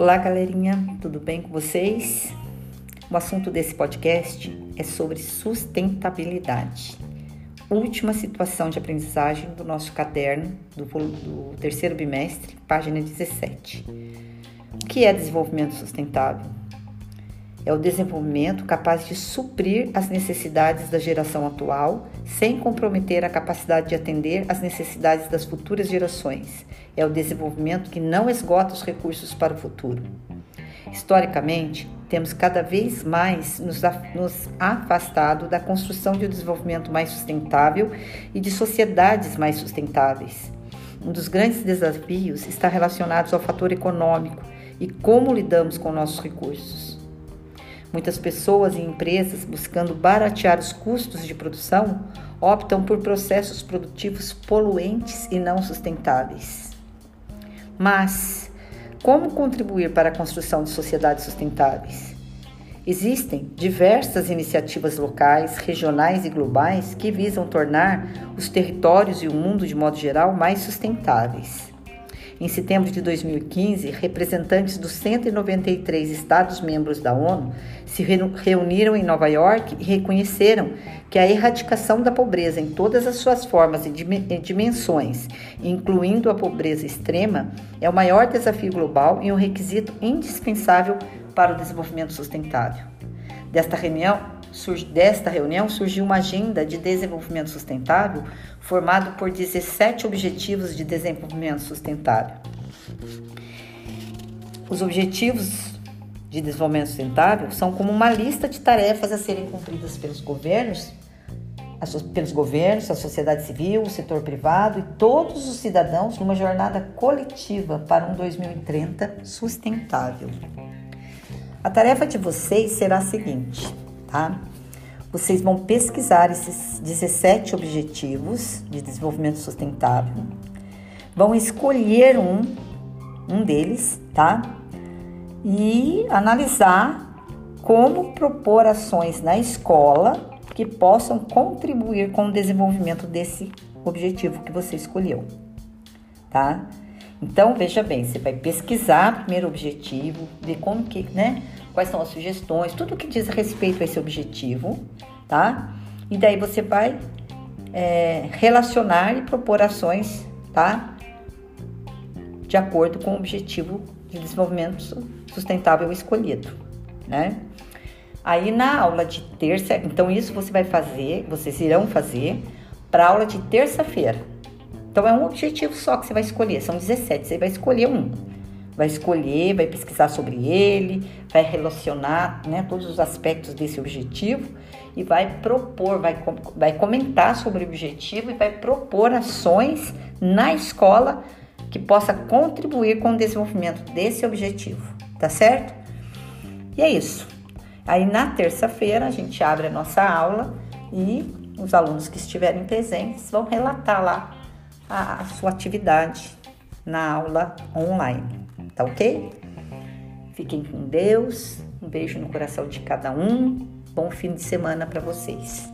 Olá, galerinha, tudo bem com vocês? O assunto desse podcast é sobre sustentabilidade. Última situação de aprendizagem do nosso caderno do, do terceiro bimestre, página 17. O que é desenvolvimento sustentável? É o desenvolvimento capaz de suprir as necessidades da geração atual sem comprometer a capacidade de atender às necessidades das futuras gerações. É o desenvolvimento que não esgota os recursos para o futuro. Historicamente, temos cada vez mais nos, afastado da construção de um desenvolvimento mais sustentável e de sociedades mais sustentáveis. Um dos grandes desafios está relacionado ao fator econômico e como lidamos com nossos recursos. Muitas pessoas e empresas, buscando baratear os custos de produção, optam por processos produtivos poluentes e não sustentáveis. Mas, como contribuir para a construção de sociedades sustentáveis? Existem diversas iniciativas locais, regionais e globais que visam tornar os territórios e o mundo de modo geral mais sustentáveis. Em setembro de 2015, representantes dos 193 Estados-membros da ONU se reuniram em Nova York e reconheceram que a erradicação da pobreza em todas as suas formas e dimensões, incluindo a pobreza extrema, é o maior desafio global e um requisito indispensável para o desenvolvimento sustentável. Desta reunião, desta reunião surgiu uma agenda de desenvolvimento sustentável formado por 17 Objetivos de Desenvolvimento Sustentável. Os Objetivos de Desenvolvimento Sustentável são como uma lista de tarefas a serem cumpridas pelos governos, pelos governos, a sociedade civil, o setor privado e todos os cidadãos numa jornada coletiva para um 2030 sustentável. A tarefa de vocês será a seguinte, tá? Vocês vão pesquisar esses 17 objetivos de desenvolvimento sustentável, vão escolher um, um deles, tá? E analisar como propor ações na escola que possam contribuir com o desenvolvimento desse objetivo que você escolheu, tá? Então, veja bem, você vai pesquisar o primeiro objetivo, ver como que, né? Quais são as sugestões, tudo que diz respeito a esse objetivo, tá? E daí você vai é, relacionar e propor ações, tá? De acordo com o objetivo de desenvolvimento sustentável escolhido, né? Aí na aula de terça, então isso você vai fazer, vocês irão fazer para aula de terça-feira. Então é um objetivo só que você vai escolher, são 17, você vai escolher um vai escolher, vai pesquisar sobre ele, vai relacionar né, todos os aspectos desse objetivo e vai propor, vai, vai comentar sobre o objetivo e vai propor ações na escola que possa contribuir com o desenvolvimento desse objetivo, tá certo? E é isso. Aí na terça-feira a gente abre a nossa aula e os alunos que estiverem presentes vão relatar lá a, a sua atividade na aula online tá ok? Fiquem com Deus, um beijo no coração de cada um, bom fim de semana para vocês.